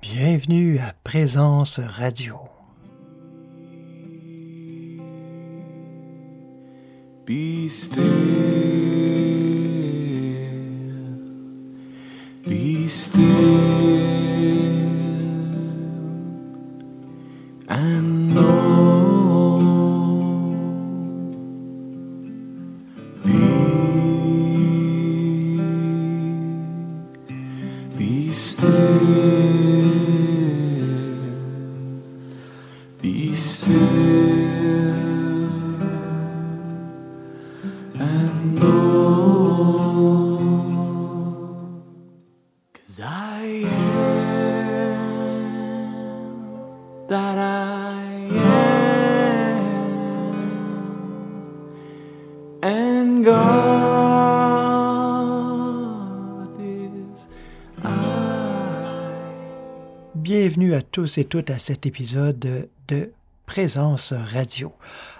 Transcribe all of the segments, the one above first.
Bienvenue à Présence Radio. Et à cet épisode de Présence Radio.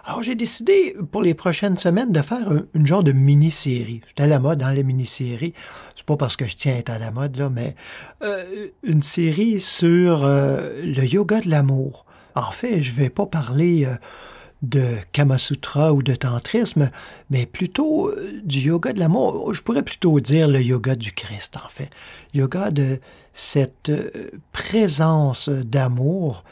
Alors, j'ai décidé pour les prochaines semaines de faire un- une genre de mini-série. C'est à la mode dans les mini-séries. C'est pas parce que je tiens à être à la mode, là, mais euh, une série sur euh, le yoga de l'amour. En fait, je vais pas parler euh, de Kama Sutra ou de tantrisme, mais plutôt euh, du yoga de l'amour. Je pourrais plutôt dire le yoga du Christ, en fait. Yoga de cette euh, présence d'amour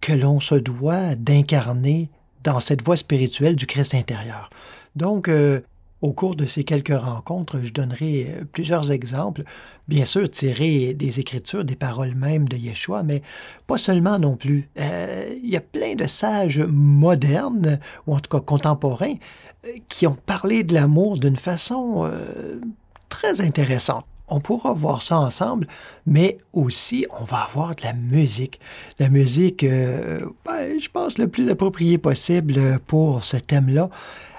que l'on se doit d'incarner dans cette voie spirituelle du Christ intérieur. Donc, euh, au cours de ces quelques rencontres, je donnerai euh, plusieurs exemples, bien sûr tirés des Écritures, des paroles même de Yeshua, mais pas seulement non plus. Euh, Il y a plein de sages modernes, ou en tout cas contemporains, euh, qui ont parlé de l'amour d'une façon très intéressante. On pourra voir ça ensemble, mais aussi on va avoir de la musique. La musique, ben, je pense, le plus approprié possible pour ce thème-là.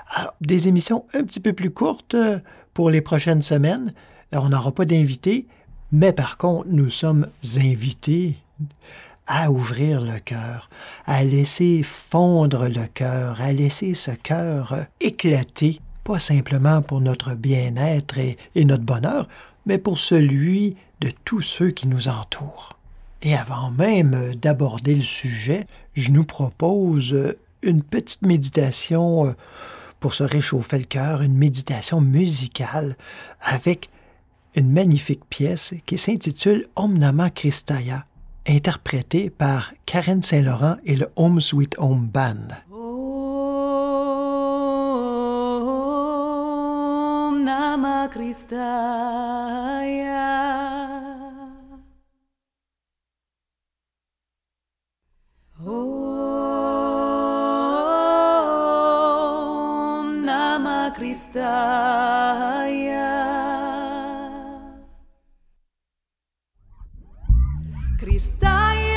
Alors, des émissions un petit peu plus courtes euh, pour les prochaines semaines. Euh, On n'aura pas d'invités, mais par contre, nous sommes invités à ouvrir le cœur, à laisser fondre le cœur, à laisser ce cœur euh, éclater, pas simplement pour notre bien-être et, notre bonheur, mais pour celui de tous ceux qui nous entourent. Et avant même d'aborder le sujet, je nous propose une petite méditation pour se réchauffer le cœur, une méditation musicale avec une magnifique pièce qui s'intitule Om Nama Christaya, interprétée par Karen Saint-Laurent et le Home Sweet Home Band. Om Namah Kristaya. Om Namah Kristaya. Kristaya, Kristaya,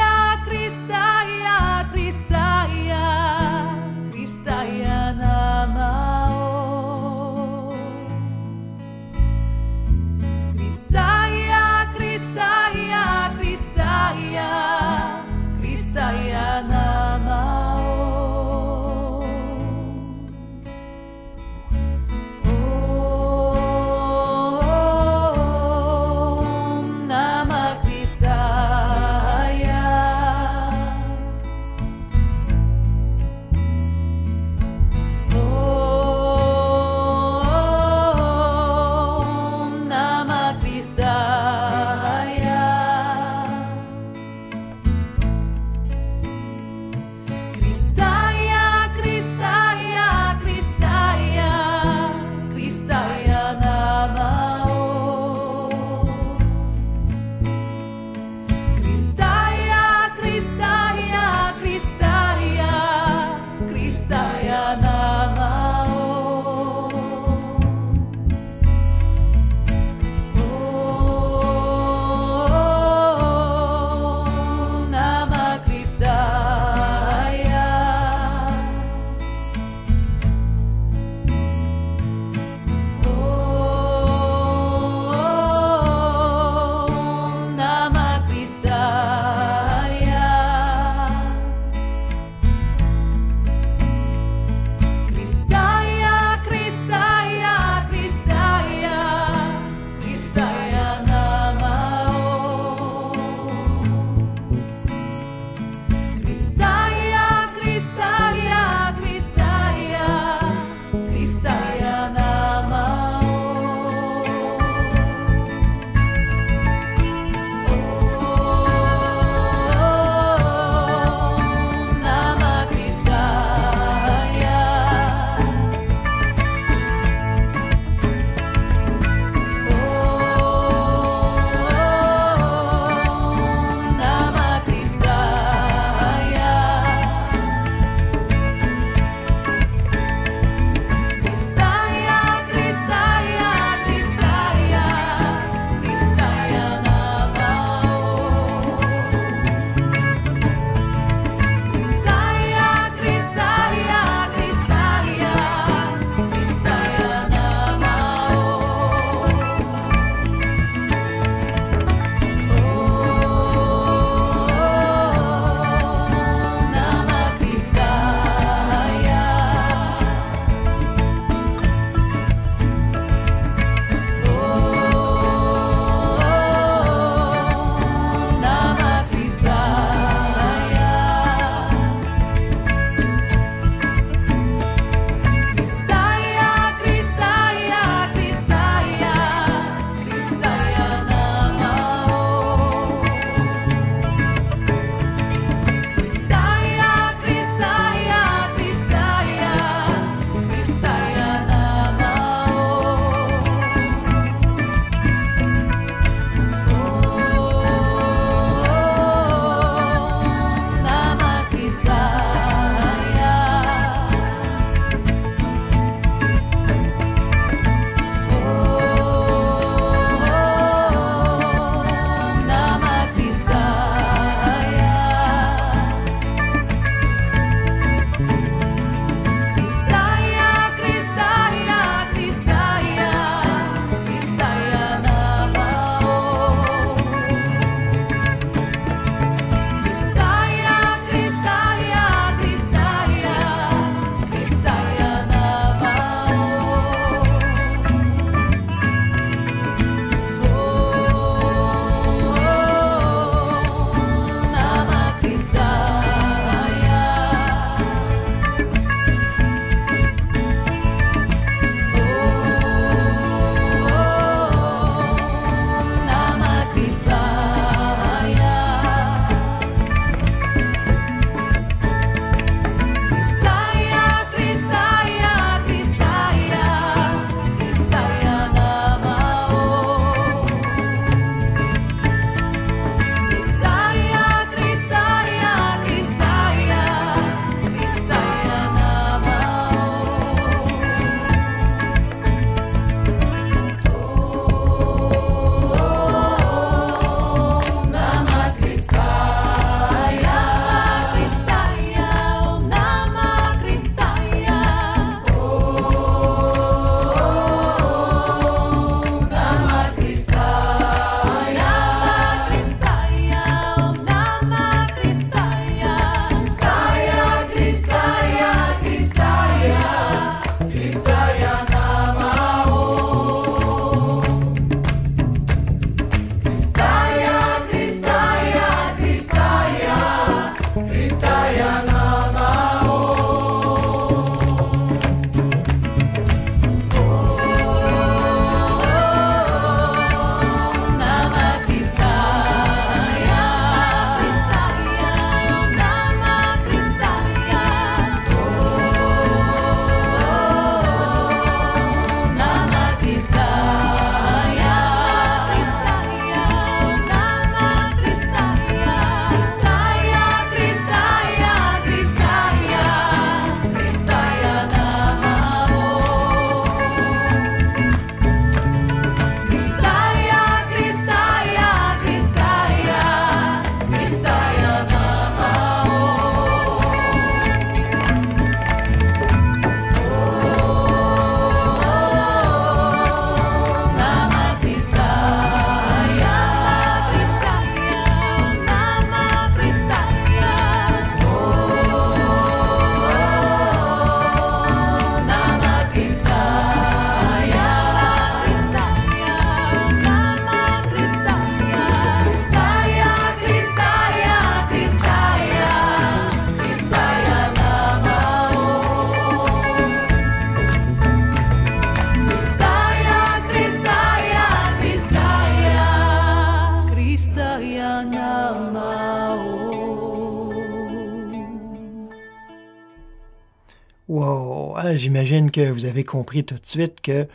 Que vous avez compris tout de suite que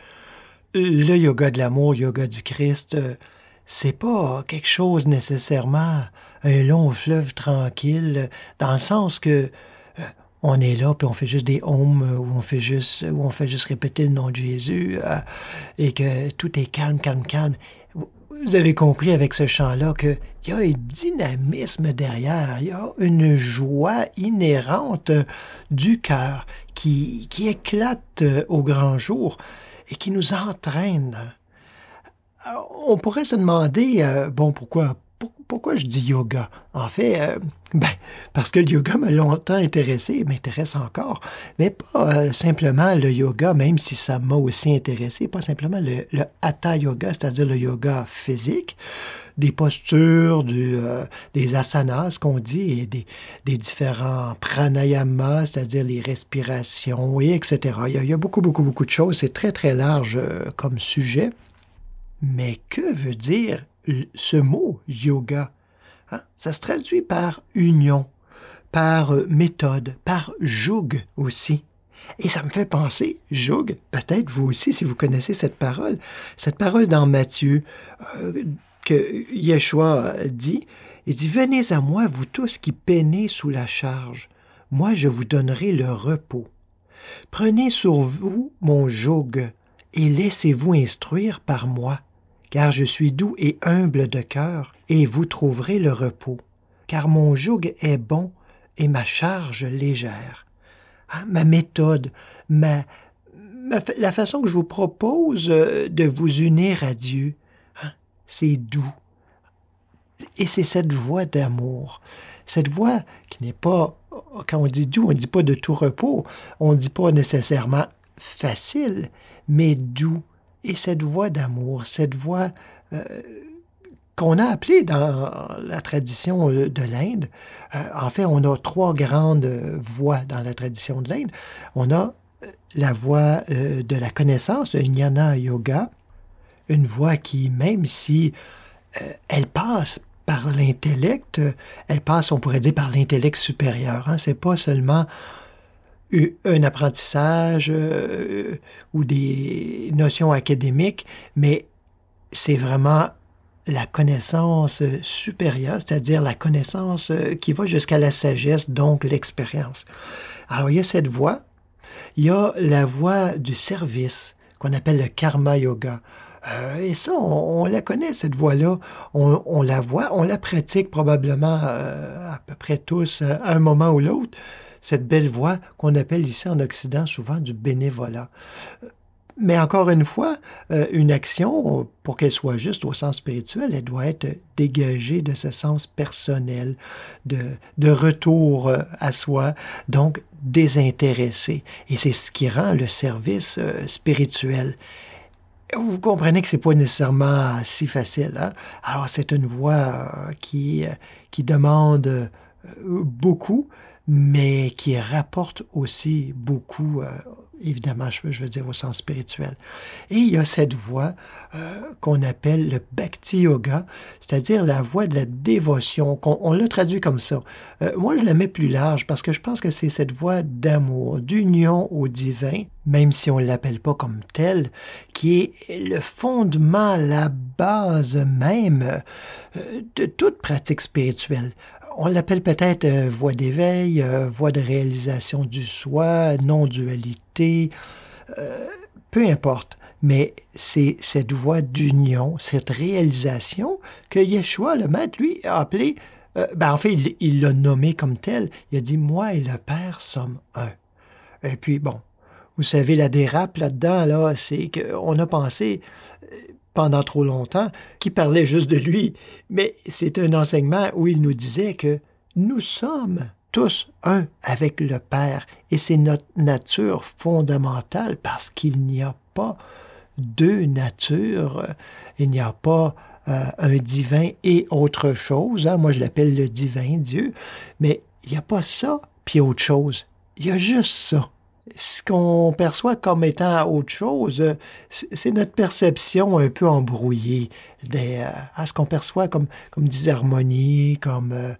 le yoga de l'amour, yoga du Christ, euh, c'est pas quelque chose nécessairement un long fleuve tranquille, dans le sens que euh, on est là puis on fait juste des euh, ou on fait juste ou on fait juste répéter le nom de Jésus euh, et que tout est calme, calme, calme. Vous avez compris avec ce chant-là qu'il y a un dynamisme derrière, il y a une joie inhérente euh, du cœur qui, qui éclate euh, au grand jour et qui nous entraîne. Alors, on pourrait se demander, euh, bon, pourquoi, pour- pourquoi je dis yoga? En fait, euh, ben, parce que le yoga m'a longtemps intéressé, et m'intéresse encore, mais pas euh, simplement le yoga, même si ça m'a aussi intéressé, pas simplement le, hatha yoga, c'est-à-dire le yoga physique, des postures, euh, des asanas qu'on dit, et des, différents pranayamas, c'est-à-dire les respirations, etc. Il y, a, beaucoup, beaucoup, beaucoup de choses. C'est très, très large comme sujet. Mais que veut dire ce mot yoga? Hein? Ça se traduit par union, par euh, méthode, par joug aussi. Et ça me fait penser, joug, peut-être vous aussi si vous connaissez cette parole, cette parole dans Matthieu euh, que Yeshua dit, il dit, Venez à moi, vous tous qui peinez sous la charge, moi je vous donnerai le repos. Prenez sur vous mon joug et laissez-vous instruire par moi, car je suis doux et humble de cœur, et vous trouverez le repos, car mon joug est bon et ma charge légère. Hein, ma méthode, ma, la façon que je vous propose euh, de vous unir à Dieu, hein, c'est doux. Et c'est cette voie d'amour, cette voie qui n'est pas, quand on dit doux, on ne dit pas de tout repos, on ne dit pas nécessairement facile, mais doux. Et cette voie d'amour, cette voie euh, qu'on a appelée dans la tradition euh, de l'Inde, euh, en fait, on a trois grandes voies dans la tradition de l'Inde. On a la euh, de la connaissance, le jnana yoga, une voie qui, même si elle passe par l'intellect, elle passe, on pourrait dire, par l'intellect supérieur. Hein. C'est pas seulement un apprentissage euh, ou des notions académiques, mais c'est vraiment la connaissance euh, supérieure, c'est-à-dire la connaissance euh, qui va jusqu'à la sagesse, donc l'expérience. Alors, il y a cette voie. Il y a la voie du service qu'on appelle le karma yoga. Et ça, on, la connaît, cette voie-là. On, la voit, on la pratique probablement à peu près tous à un moment ou l'autre. Cette belle voie qu'on appelle ici en Occident souvent du bénévolat. Mais encore une fois, euh, une action, pour qu'elle soit juste au sens spirituel, elle doit être dégagée de ce sens personnel, de, de retour euh, à soi, donc désintéressé. Et c'est ce qui rend le service euh, spirituel. Vous comprenez que c'est pas nécessairement si facile. Hein? Alors c'est une voie euh, qui, euh, qui demande euh, beaucoup, mais qui rapporte aussi beaucoup, euh, évidemment, je, veux dire au sens spirituel. Et il y a cette voie euh, qu'on appelle le Bhakti Yoga, c'est-à-dire la voie de la dévotion. qu'on- on l'a traduit comme ça. Euh, moi, je la mets plus large parce que je pense que c'est cette voie d'amour, d'union au divin, même si on ne l'appelle pas comme tel, qui est le fondement, la base même euh, de toute pratique spirituelle. On l'appelle peut-être euh, voie d'éveil, euh, voie de réalisation du soi, non-dualité, euh, peu importe. Mais c'est cette voie d'union, cette réalisation que Yeshua, le maître, lui, a appelé, ben en fait, il l'a nommé comme tel. Il a dit, moi et le Père sommes un. Et puis, bon, vous savez, la dérape là-dedans, là, c'est qu'on a pensé pendant trop longtemps qu'il parlait juste de lui, mais c'est un enseignement où il nous disait que nous sommes tous un avec le Père, et c'est notre nature fondamentale parce qu'il n'y a pas deux natures, euh, il n'y a pas euh, un divin et autre chose, hein. moi je l'appelle le divin Dieu, mais il n'y a pas ça puis autre chose, il y a juste ça. Ce qu'on perçoit comme étant autre chose, euh, c'est notre perception un peu embrouillée des, euh, à ce qu'on perçoit comme, comme disharmonie, comme euh,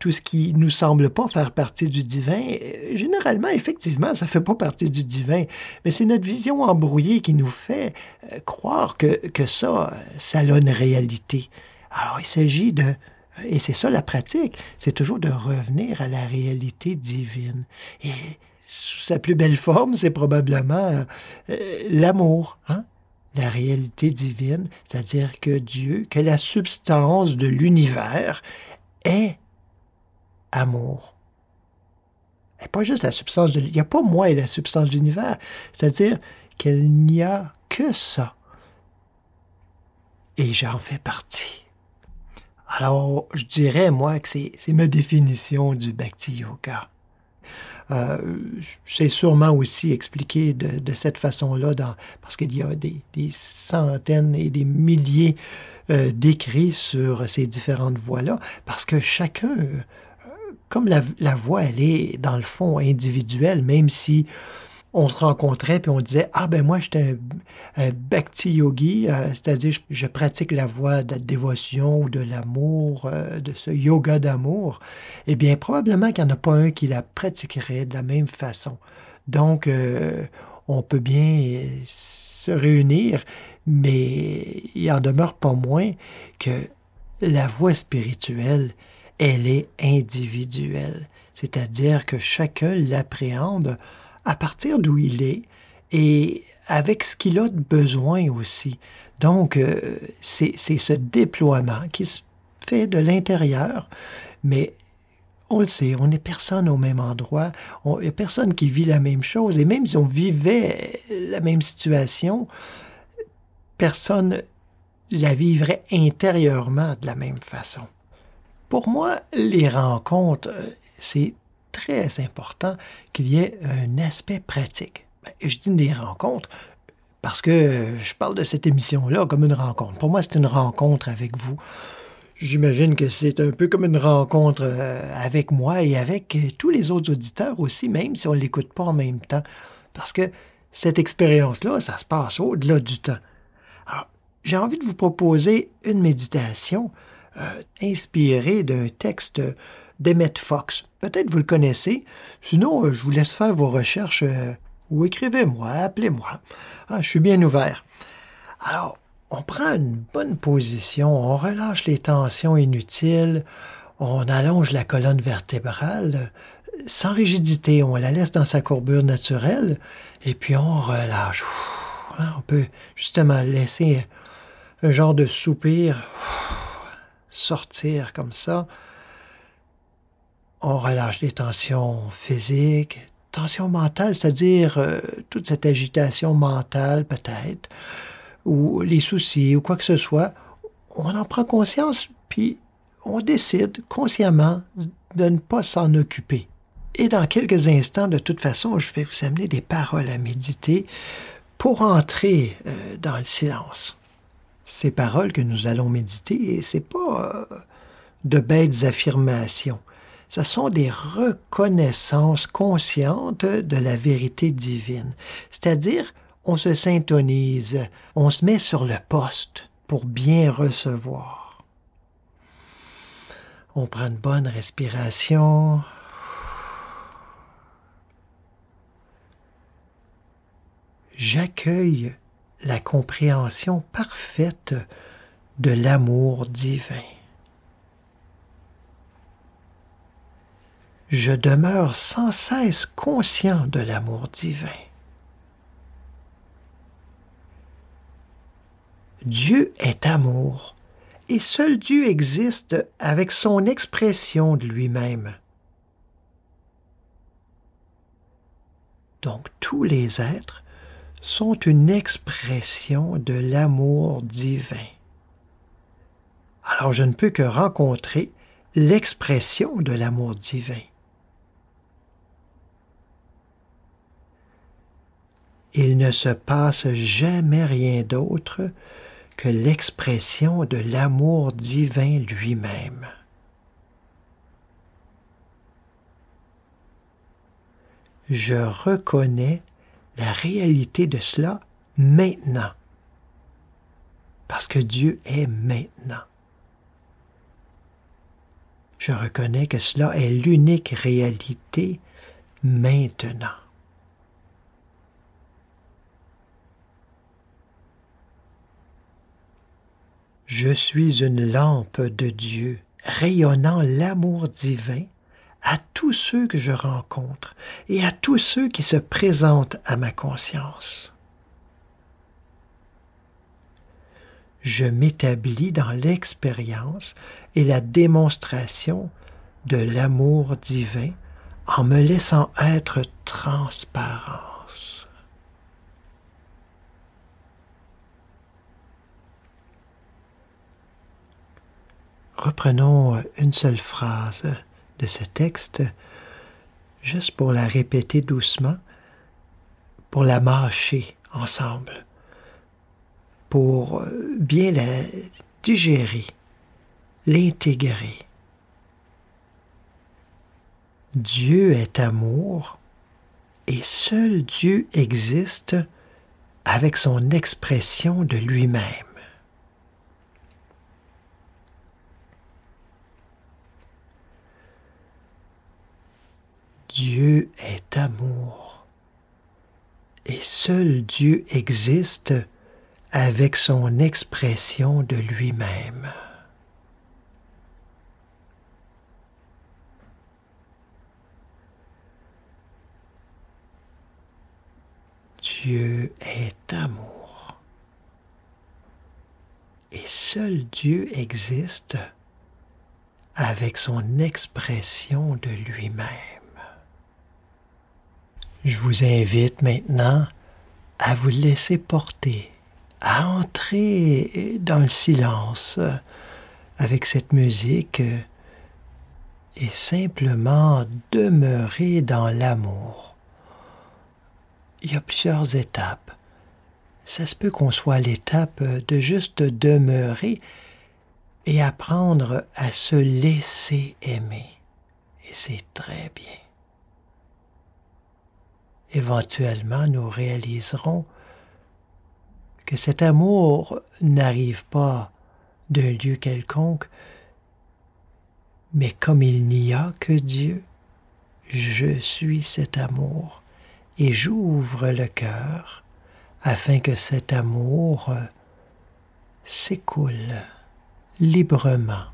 tout ce qui nous semble pas faire partie du divin. Généralement, effectivement, ça fait pas partie du divin, mais c'est notre vision embrouillée qui nous fait croire que, que ça, ça a une réalité. Alors, il s'agit de et c'est ça la pratique, c'est toujours de revenir à la réalité divine. Et sa plus belle forme, c'est probablement euh, l'amour, hein? la réalité divine, c'est-à-dire que Dieu, que la substance de l'univers est amour. Et pas juste la substance de. Il n'y a pas moi et la substance de l'univers. C'est-à-dire qu'il n'y a que ça. Et j'en fais partie. Alors, je dirais, moi, que c'est ma définition du Bhakti Yoga. Euh, c'est sûrement aussi expliqué de, cette façon-là, parce qu'il y a des, centaines et des milliers euh, d'écrits sur ces différentes voies-là, parce que chacun, euh, comme la, la voix, elle est dans le fond individuelle, même si on se rencontrait puis on disait ah ben moi j'étais un, bhakti yogi, euh, c'est-à-dire je, pratique la voie de la dévotion ou de l'amour, euh, de ce yoga d'amour. Eh bien probablement qu'il n'y en a pas un qui la pratiquerait de la même façon. Donc euh, on peut bien se réunir, mais il en demeure pas moins que la voie spirituelle, elle est individuelle. C'est-à-dire que chacun l'appréhende à partir d'où il est et avec ce qu'il a de besoin aussi. Donc, euh, c'est ce déploiement qui se fait de l'intérieur, mais on le sait, on n'est personne au même endroit, il n'y personne qui vit la même chose, et même si on vivait la même situation, personne la vivrait intérieurement de la même façon. Pour moi, les rencontres, c'est très important qu'il y ait un aspect pratique. Ben, je dis des rencontres parce que je parle de cette émission-là comme une rencontre. Pour moi, c'est une rencontre avec vous. J'imagine que c'est un peu comme une rencontre euh, avec moi et avec tous les autres auditeurs aussi, même si on ne l'écoute pas en même temps. Parce que cette expérience-là, ça se passe au-delà du temps. J'ai envie de vous proposer une méditation euh, inspirée d'un texte d'Emmett Fox. Peut-être vous le connaissez. Sinon, euh, je vous laisse faire vos recherches euh, ou écrivez-moi, appelez-moi. Ah, je suis bien ouvert. Alors, on prend une bonne position, on relâche les tensions inutiles, on allonge la colonne vertébrale sans rigidité, on la laisse dans sa courbure naturelle et puis on relâche. Hein, on peut justement laisser un genre de soupir sortir comme ça on relâche les tensions physiques, tensions mentales, c'est-à-dire euh, toute cette agitation mentale peut-être, ou les soucis, ou quoi que ce soit. On en prend conscience, puis on décide consciemment de ne pas s'en occuper. Et dans quelques instants, de toute façon, je vais vous amener des paroles à méditer pour entrer euh, dans le silence. Ces paroles que nous allons méditer, c'est pas euh, de bêtes affirmations ce sont des reconnaissances conscientes de la vérité divine. C'est-à-dire, on se syntonise, on se met sur le poste pour bien recevoir. On prend une bonne respiration. J'accueille la compréhension parfaite de l'amour divin. Je demeure sans cesse conscient de l'amour divin. Dieu est amour, et seul Dieu existe avec son expression de lui-même. Donc tous les êtres sont une expression de l'amour divin. Alors je ne peux que rencontrer l'expression de l'amour divin. Il ne se passe jamais rien d'autre que l'expression de l'amour divin lui-même. je reconnais la réalité de cela maintenant. Parce que Dieu est maintenant. Je reconnais que cela est l'unique réalité maintenant. Je suis une lampe de Dieu, rayonnant l'amour divin à tous ceux que je rencontre et à tous ceux qui se présentent à ma conscience. Je m'établis dans l'expérience et la démonstration de l'amour divin en me laissant être transparence. Reprenons une seule phrase de ce texte, juste pour la répéter doucement, pour la mâcher ensemble, pour bien la digérer, l'intégrer. Dieu est amour et seul Dieu existe avec son expression de lui-même. Dieu est amour et seul Dieu existe avec son expression de lui-même. Dieu est amour. Et seul Dieu existe avec son expression de lui-même. Je vous invite maintenant à vous laisser porter, à entrer dans le silence avec cette musique et simplement demeurer dans l'amour. Il y a plusieurs étapes. Ça se peut qu'on soit l'étape de juste demeurer et apprendre à se laisser aimer. Et c'est très bien éventuellement nous réaliserons que cet amour n'arrive pas d'un lieu quelconque, mais comme il n'y a que Dieu, je suis cet amour et j'ouvre le cœur afin que cet amour s'écoule librement.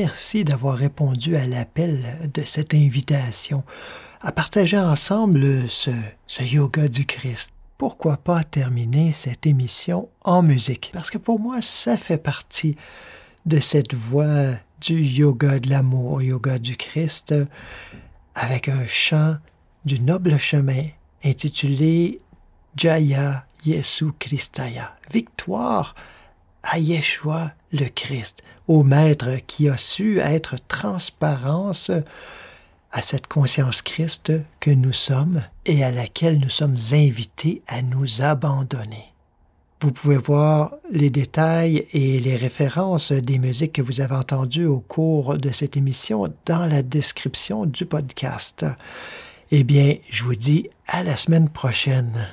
Merci d'avoir répondu à l'appel de cette invitation à partager ensemble ce, yoga du Christ. Pourquoi pas terminer cette émission en musique? Parce que pour moi, ça fait partie de cette voie du yoga de l'amour, yoga du Christ, avec un chant du noble chemin intitulé Jaya Yesu Christaya, victoire à Yeshua le Christ, au Maître qui a su être transparence à cette conscience Christ que nous sommes et à laquelle nous sommes invités à nous abandonner. Vous pouvez voir les détails et les références des musiques que vous avez entendues au cours de cette émission dans la description du podcast. Eh bien, je vous dis à la semaine prochaine.